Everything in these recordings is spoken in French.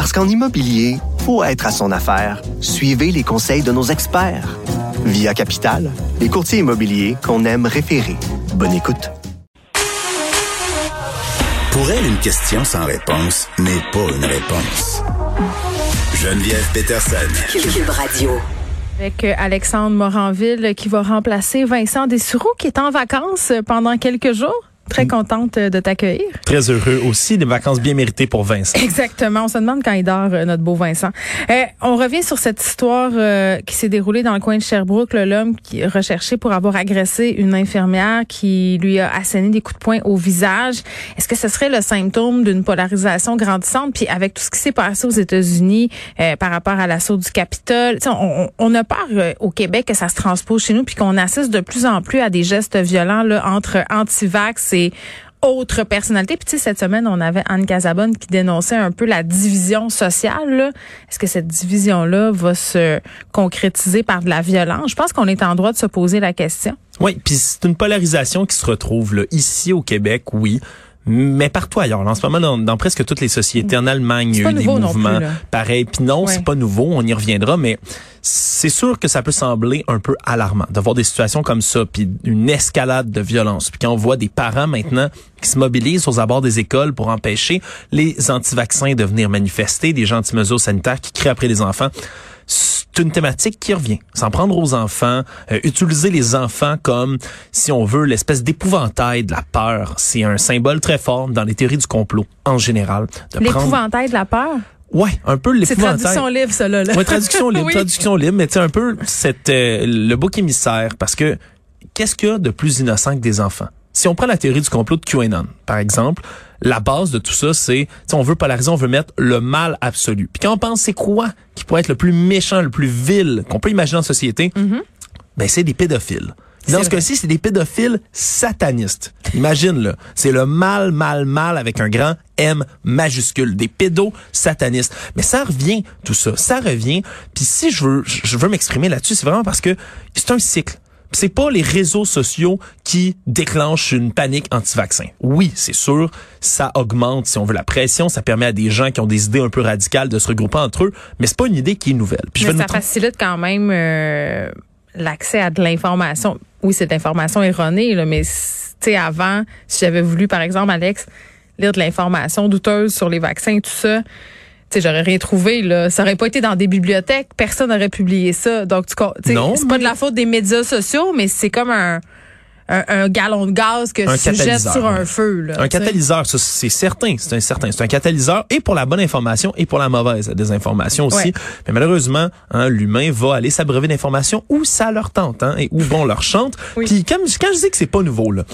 Parce qu'en immobilier, faut être à son affaire. Suivez les conseils de nos experts. Via Capital, les courtiers immobiliers qu'on aime référer. Bonne écoute. Pour elle, une question sans réponse n'est pas une réponse. Geneviève Peterson. Cube Radio. Avec euh, Alexandre Moranville qui va remplacer Vincent Dessureau qui est en vacances pendant quelques jours. Très contente de t'accueillir. Très heureux aussi, des vacances bien méritées pour Vincent. Exactement. On se demande quand il dort, euh, notre beau Vincent. Euh, on revient sur cette histoire euh, qui s'est déroulée dans le coin de Sherbrooke. L'homme qui recherché pour avoir agressé une infirmière qui lui a asséné des coups de poing au visage. Est-ce que ce serait le symptôme d'une polarisation grandissante? Puis avec tout ce qui s'est passé aux États-Unis par rapport à l'assaut du Capitole, on, on, a peur au Québec que ça se transpose chez nous puis qu'on assiste de plus en plus à des gestes violents là, entre anti-vax et autres personnalités. Puis tu sais, cette semaine, on avait Anne Casabonne qui dénonçait un peu la division sociale. Est-ce que cette division-là va se concrétiser par de la violence? Je pense qu'on est en droit de se poser la question. Oui, puis c'est une polarisation qui se retrouve là, ici au Québec, oui mais partout ailleurs. En ce moment, dans, presque toutes les sociétés, en Allemagne, il y a eu des mouvements pareils. Puis non, c'est pas nouveau, on y reviendra, mais c'est sûr que ça peut sembler un peu alarmant d'avoir des situations comme ça, puis une escalade de violence. Puis quand on voit des parents maintenant qui se mobilisent aux abords des écoles pour empêcher les anti-vaccins de venir manifester, des gens anti-mesures sanitaires qui crient après les enfants, une thématique qui revient. S'en prendre aux enfants, euh, utiliser les enfants comme, si on veut, l'espèce d'épouvantail de la peur. C'est un symbole très fort dans les théories du complot en général. L'épouvantail de la peur? Ouais, un peu l'épouvantail. C'est traduction libre, ça, là. Ouais, traduction libre, traduction libre, mais c'est un peu cette, euh, le bouc émissaire, parce que qu'est-ce qu'il y a de plus innocent que des enfants? Si on prend la théorie du complot de QAnon, par exemple, la base de tout ça, c'est, on veut polariser, on veut mettre le mal absolu. Puis quand on pense, c'est quoi qui pourrait être le plus méchant, le plus vil qu'on peut imaginer en société? Mm-hmm. Ben, c'est des pédophiles. Dans ce cas-ci, c'est des pédophiles satanistes. Imagine, là. C'est le mal, mal, mal avec un grand M majuscule. Des pédos satanistes. Mais ça revient, tout ça. Ça revient. Puis si je veux, je veux m'exprimer là-dessus, c'est vraiment parce que c'est un cycle c'est pas les réseaux sociaux qui déclenchent une panique anti-vaccin. Oui, c'est sûr, ça augmente, si on veut, la pression, ça permet à des gens qui ont des idées un peu radicales de se regrouper entre eux, mais c'est pas une idée qui est nouvelle. Puis mais ça facilite quand même euh, l'accès à de l'information. Oui, c'est de l'information erronée, là, mais tu sais, avant, si j'avais voulu, par exemple, Alex, lire de l'information douteuse sur les vaccins et tout ça, j'aurais rien trouvé là. Ça aurait pas été dans des bibliothèques, personne n'aurait publié ça. Donc tu c'est pas de la faute des médias sociaux, mais c'est comme un un, galon de gaz que tu jettes sur un feu. Là, un catalyseur, c'est certain, c'est un certain, c'est un catalyseur et pour la bonne information et pour la mauvaise désinformation aussi. Mais malheureusement, hein, l'humain va aller s'abreuver d'informations où ça leur tente, hein, et où bon leur chante. Puis quand, quand je dis que c'est pas nouveau là,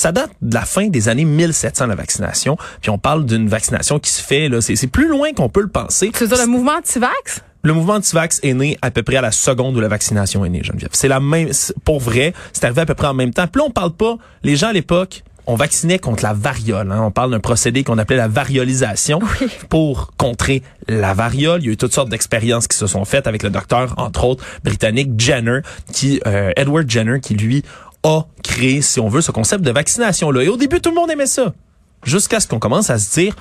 ça date de la fin des années 1700, la vaccination. Puis on parle d'une vaccination qui se fait, là, c'est plus loin qu'on peut le penser. C'est le mouvement anti-vax? Le mouvement anti-vax est né à peu près à la seconde où la vaccination est née, Geneviève. C'est la même, pour vrai, c'est arrivé à peu près en même temps. Puis là, on parle pas, les gens à l'époque, on vaccinait contre la variole. Hein. On parle d'un procédé qu'on appelait la variolisation pour contrer la variole. Il y a eu toutes sortes d'expériences qui se sont faites avec le docteur, entre autres, britannique Jenner, qui euh, Edward Jenner, qui lui a créé, si on veut, ce concept de vaccination-là. Et au début, tout le monde aimait ça. Jusqu'à ce qu'on commence à se dire,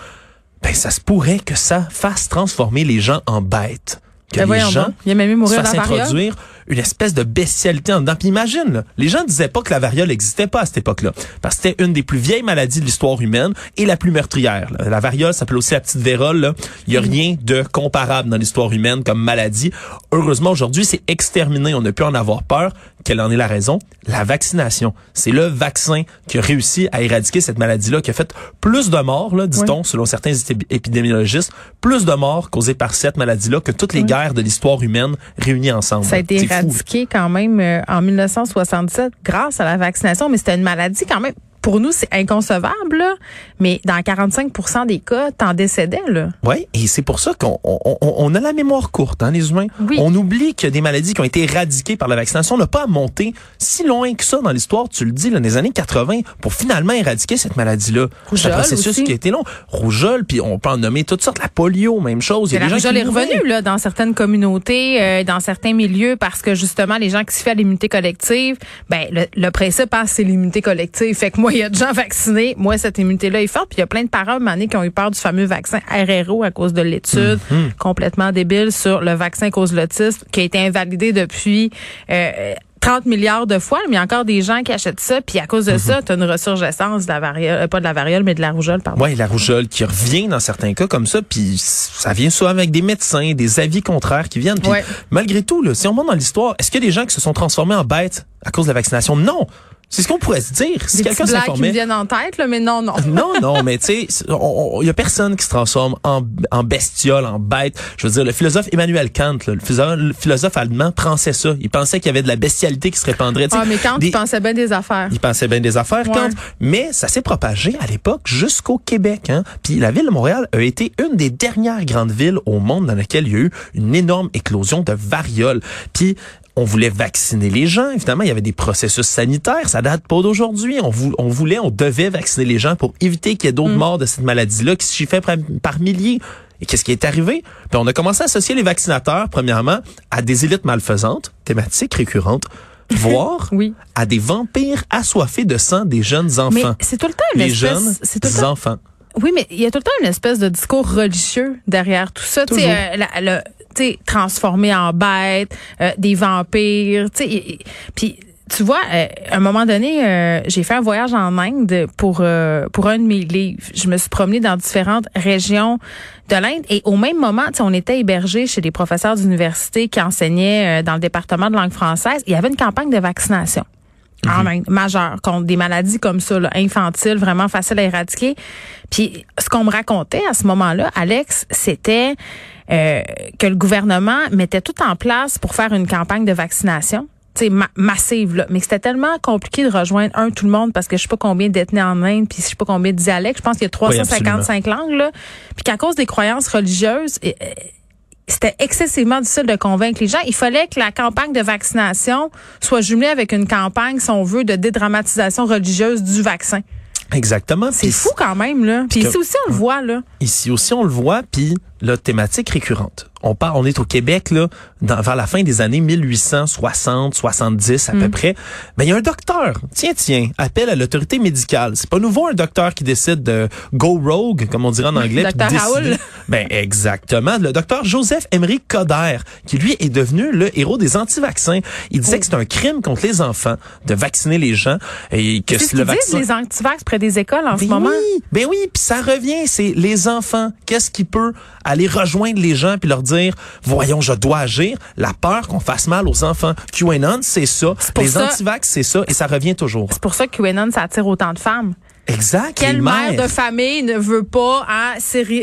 ben, ça se pourrait que ça fasse transformer les gens en bêtes. Que ben les gens Il y a même mourir se fassent introduire une espèce de bestialité en dedans. Puis imagine, les gens disaient pas que la variole n'existait pas à cette époque-là, parce que c'était une des plus vieilles maladies de l'histoire humaine et la plus meurtrière. La variole s'appelle aussi la petite vérole. Il y a rien de comparable dans l'histoire humaine comme maladie. Heureusement, aujourd'hui, c'est exterminé. On ne peut en avoir peur. Quelle en est la raison? La vaccination. C'est le vaccin qui a réussi à éradiquer cette maladie-là, qui a fait plus de morts, là, dit-on, selon certains épidémiologistes, plus de morts causées par cette maladie-là que toutes les guerres de l'histoire humaine réunies ensemble. Ça a éradiqué quand même euh, en 1967 grâce à la vaccination, mais c'était une maladie quand même pour nous, c'est inconcevable, là, mais dans 45 des cas, t'en décédais. Là. Oui, et c'est pour ça qu'on on, on a la mémoire courte, hein, les humains. Oui. On oublie qu'il y a des maladies qui ont été éradiquées par la vaccination. On n'a pas à monter si loin que ça dans l'histoire, tu le dis, là, dans les années 80, pour finalement éradiquer cette maladie-là. C'est un processus aussi. qui a été long. Rougeole, puis on peut en nommer toutes sortes. La polio, même chose. Il y a la des gens rougeole qui est revenue là, dans certaines communautés, euh, dans certains milieux, parce que justement, les gens qui se fient à l'immunité collective, ben le, le principe, hein, c'est l'immunité collective. Fait que moi, il y a de gens vaccinés, moi, cette immunité-là est forte. Puis il y a plein de parents, donné, qui ont eu peur du fameux vaccin RRO à cause de l'étude Mhm. complètement débile sur le vaccin cause l'autisme, qui a été invalidé depuis... euh, 30 milliards de fois, mais il y a encore des gens qui achètent ça, puis à cause Mhm. de ça, tu as une ressurgescence de la variole, euh, pas de la variole, mais de la rougeole, pardon. Oui, la rougeole qui revient dans certains cas comme ça, puis ça vient souvent avec des médecins, des avis contraires qui viennent. Puis Ouais. malgré tout, là, si on monte dans l'histoire, est-ce qu'il y a des gens qui se sont transformés en bêtes à cause de la vaccination? Non! C'est ce qu'on pourrait se dire. Si quelqu'un blagues qui me s'informait. viennent en tête, là, mais non, non. Non, non, mais tu sais, il y a personne qui se transforme en, en bestiole, en bête. Je veux dire, le philosophe Emmanuel Kant, là, le, philosophe, le philosophe allemand, pensait ça. Il pensait qu'il y avait de la bestialité qui se répandrait. Ah, mais Des- tu pensais bien des affaires. il pensait bien des affaires, Ouais. Kant. Mais ça s'est propagé à l'époque jusqu'au Québec. Hein. Puis la ville de Montréal a été une des dernières grandes villes au monde dans laquelle il y a eu une énorme éclosion de variole. Puis on voulait vacciner les gens. Évidemment, il y avait des processus sanitaires. Ça date pas d'aujourd'hui. On, vou- on voulait, on devait vacciner les gens pour éviter qu'il y ait d'autres morts de cette maladie-là qui se chiffraient par, par milliers. Et qu'est-ce qui est arrivé? Puis on a commencé à associer les vaccinateurs, premièrement, à des élites malfaisantes, thématiques récurrentes, voire Oui. à des vampires assoiffés de sang des jeunes enfants. c'est tout le temps une les espèce. jeunes c'est tout le temps- enfants. Oui, mais il y a tout le temps une espèce de discours religieux derrière tout ça. Euh, la- le- sais, transformé en bête, euh, des vampires. Tu sais, puis. Tu vois, euh, à un moment donné, euh, j'ai fait un voyage en Inde pour euh, pour un de mes livres. Je me suis promenée dans différentes régions de l'Inde et au même moment, on était hébergés chez des professeurs d'université qui enseignaient euh, dans le département de langue française. Il y avait une campagne de vaccination en Inde, majeure, contre des maladies comme ça, là, infantiles, vraiment faciles à éradiquer. Puis ce qu'on me racontait à ce moment-là, Alex, c'était euh, que le gouvernement mettait tout en place pour faire une campagne de vaccination. tu sais, ma- massive là, mais que c'était tellement compliqué de rejoindre un tout le monde parce que je sais pas combien d'ethnies en Inde puis je sais pas combien de dialectes, je pense qu'il y a 355 langues là, puis qu'à cause des croyances religieuses et- c'était excessivement difficile de convaincre les gens. Il fallait que la campagne de vaccination soit jumelée avec une campagne, si on veut, de dédramatisation religieuse du vaccin. Exactement. C'est fou quand même, là. Puis ici aussi, on le voit, là. Ici aussi, on le voit, puis la thématique récurrente. On part, on est au Québec, là, dans, vers la fin des années 1860, 70 à Mm. peu près. Mais il y a un docteur, tiens, tiens, appelle à l'autorité médicale. C'est pas nouveau un docteur qui décide de go rogue, comme on dirait en anglais. puis Docteur Raoul. Ben, exactement. Le docteur Joseph Emery Coder, qui lui est devenu le héros des anti-vaccins. Il disait que c'est un crime contre les enfants de vacciner les gens et que C'est ce le vaccin... les antivax près des écoles en ce Ben moment. oui, ben oui, puis ça revient, c'est les enfants. Qu'est-ce qui peut aller rejoindre les gens puis leur dire, voyons, je dois agir. La peur qu'on fasse mal aux enfants. QAnon, c'est ça. Les antivax, c'est ça, et ça revient toujours. C'est pour ça que QAnon, ça attire autant de femmes. Exact. Quelle les mère de famille ne veut pas hein,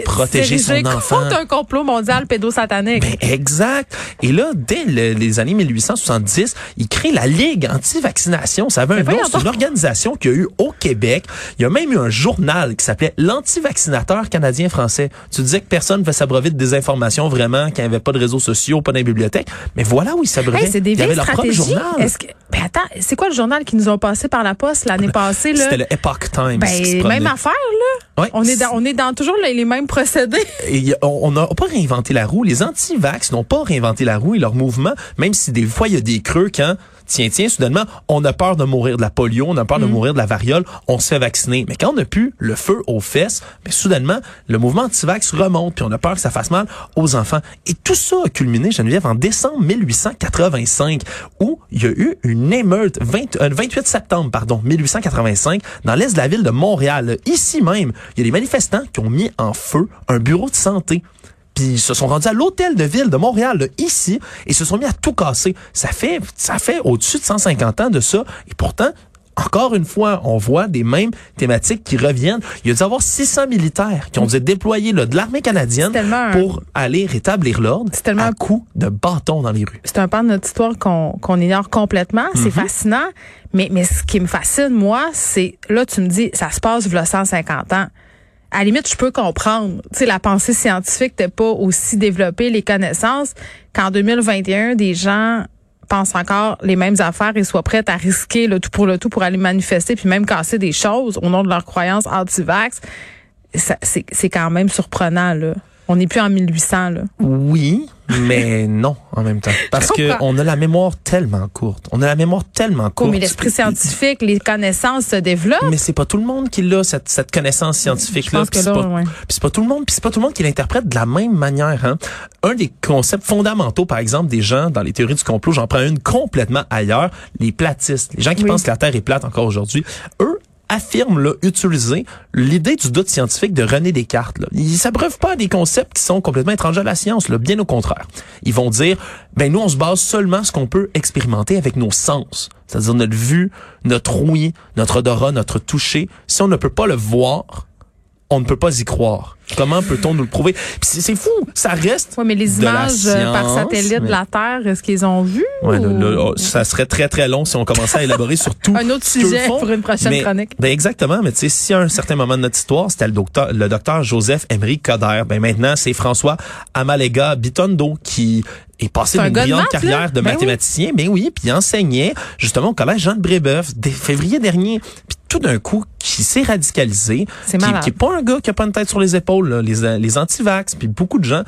Protéger son enfant. contre un complot mondial pédosatanique? Ben, exact. Et là, dès le- les années 1870, il crée la Ligue anti-vaccination. Ça avait un Mais nom, c'est une organisation qu'il y a eu au Québec. Il y a même eu un journal qui s'appelait l'anti-vaccinateur canadien-français. Tu disais que personne ne fait s'abreuver de désinformation vraiment, qu'il n'y avait pas de réseaux sociaux, pas de bibliothèque. Mais voilà où ils s'abreuvaient. Hey, c'est des il y avait leur propre journal. Ben attends, c'est quoi le journal qui nous ont passé par la poste l'année passée là? C'était le Epoch Times. Ben même affaire là. Ouais. On est dans, on est dans toujours les, mêmes procédés. Et on n'a pas réinventé la roue. Les anti-vax n'ont pas réinventé la roue et leur mouvement, même si des fois il y a des creux quand, tiens, tiens, soudainement, on a peur de mourir de la polio, on a peur Mm. de mourir de la variole, on se fait vacciner. Mais quand on a pu le feu aux fesses, mais soudainement, le mouvement anti-vax remonte, puis on a peur que ça fasse mal aux enfants. Et tout ça a culminé, Geneviève, en décembre 1885, où il y a eu une émeute, 20, euh, 28 septembre, pardon, 1885, dans l'est de la ville de Montréal. Ici même, il y a des manifestants qui ont mis en feu un bureau de santé. Puis ils se sont rendus à l'hôtel de ville de Montréal, ici, et se sont mis à tout casser. Ça fait, ça fait au-dessus de 150 ans de ça. Et pourtant, encore une fois, on voit des mêmes thématiques qui reviennent. Il y a dû avoir 600 militaires qui ont dû déployer là, de l'armée canadienne un- pour aller rétablir l'ordre C'est tellement à un- coup de bâton dans les rues. c'est un pan de notre histoire qu'on qu'on ignore complètement. C'est fascinant. Mais, mais ce qui me fascine, moi, c'est, là, tu me dis, ça se passe v'là 150 ans. À la limite, je peux comprendre. Tu sais, la pensée scientifique n'était pas aussi développée, les connaissances, qu'en 2021, des gens pensent encore les mêmes affaires et soient prêts à risquer le tout pour le tout pour aller manifester puis même casser des choses au nom de leurs croyances anti-vax. C'est quand même surprenant, là. On n'est plus en 1800, là. Oui, mais non en même temps. Parce que on a la mémoire tellement courte. On a la mémoire tellement courte. Oh, mais l'esprit scientifique, les connaissances se développent. Mais c'est pas tout le monde qui l'a cette, cette connaissance scientifique là. Je pense que là, ouais. c'est pas tout le monde, puis c'est pas tout le monde qui l'interprète de la même manière. Hein. Un des concepts fondamentaux, par exemple, des gens dans les théories du complot, j'en prends une complètement ailleurs, les platistes, les gens qui Oui. pensent que la Terre est plate encore aujourd'hui, eux affirment là, utiliser l'idée du doute scientifique de René Descartes. Là. Ils s'abreuvent pas à des concepts qui sont complètement étrangers à la science, là, bien au contraire. Ils vont dire, ben nous on se base seulement ce qu'on peut expérimenter avec nos sens, c'est-à-dire notre vue, notre ouïe, notre odorat, notre toucher. Si on ne peut pas le voir, on ne peut pas y croire. Comment peut-on nous le prouver? C'est fou, ça reste. Oui, mais les images euh, par satellite mais- de la Terre, est-ce qu'ils ont vu? Ouais, ou- oh, ça serait très très long si on commençait à élaborer sur tout. Un autre sujet font. pour une prochaine Mais- chronique. Ben exactement, mais tu sais, si à un certain moment de notre histoire, c'était le docteur, le docteur Joseph Emery Coder, ben maintenant c'est François Amalega Bitondo qui est passé d'une brillante maths, là? carrière de Ben mathématicien, mais oui, puis enseignait justement au collège Jean de Brébeuf dès février dernier. Puis tout d'un coup, qui s'est radicalisé, C'est qui, qui est pas un gars qui a pas une tête sur les épaules, les, anti-vax, puis beaucoup de gens,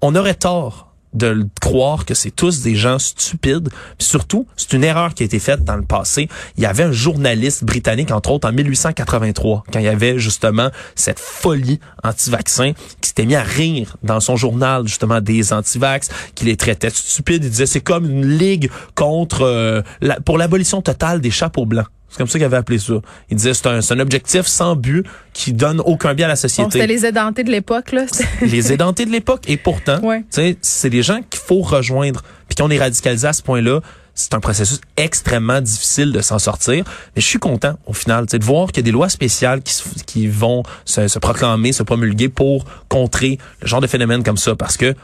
on aurait tort de croire que c'est tous des gens stupides. Surtout, c'est une erreur qui a été faite dans le passé. Il y avait un journaliste britannique, entre autres, en 1883, quand il y avait justement cette folie anti-vaccin, qui s'était mis à rire dans son journal, justement, des anti-vax, qui les traitait de stupides. Il disait, c'est comme une ligue contre, euh, pour l'abolition totale des chapeaux blancs. C'est comme ça qu'il avait appelé ça. Il disait, c'est un, c'est un objectif sans but qui donne aucun bien à la Bon, société c'était les édentés de l'époque, là. Les édentés de l'époque. Et pourtant, Ouais. c'est des gens qu'il faut rejoindre. Puis qu'on est radicalisé à ce point-là, c'est un processus extrêmement difficile de s'en sortir. Mais je suis content, au final, tu sais, de voir qu'il y a des lois spéciales qui, qui vont se, se proclamer, se promulguer pour contrer le genre de phénomène comme ça. Parce que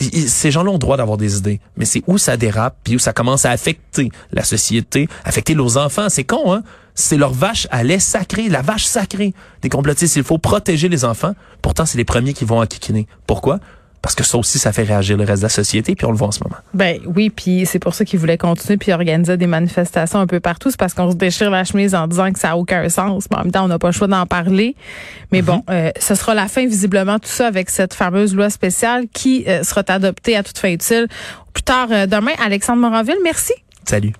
ces gens-là ont le droit d'avoir des idées, mais c'est où ça dérape, puis où ça commence à affecter la société, affecter nos enfants. C'est con, hein? C'est leur vache à lait sacré, la vache sacrée des complotistes. Il faut protéger les enfants. Pourtant, c'est les premiers qui vont enquiquiner. Pourquoi? Parce que ça aussi, ça fait réagir le reste de la société, puis on le voit en ce moment. Ben oui, puis c'est pour ça qu'ils voulaient continuer puis organiser des manifestations un peu partout. C'est parce qu'on se déchire la chemise en disant que ça a aucun sens. Mais en même temps, on n'a pas le choix d'en parler. Mais bon, euh, ce sera la fin visiblement tout ça avec cette fameuse loi spéciale qui euh, sera adoptée à toute fin utile plus tard euh, demain. Alexandre Moranville, merci. Salut.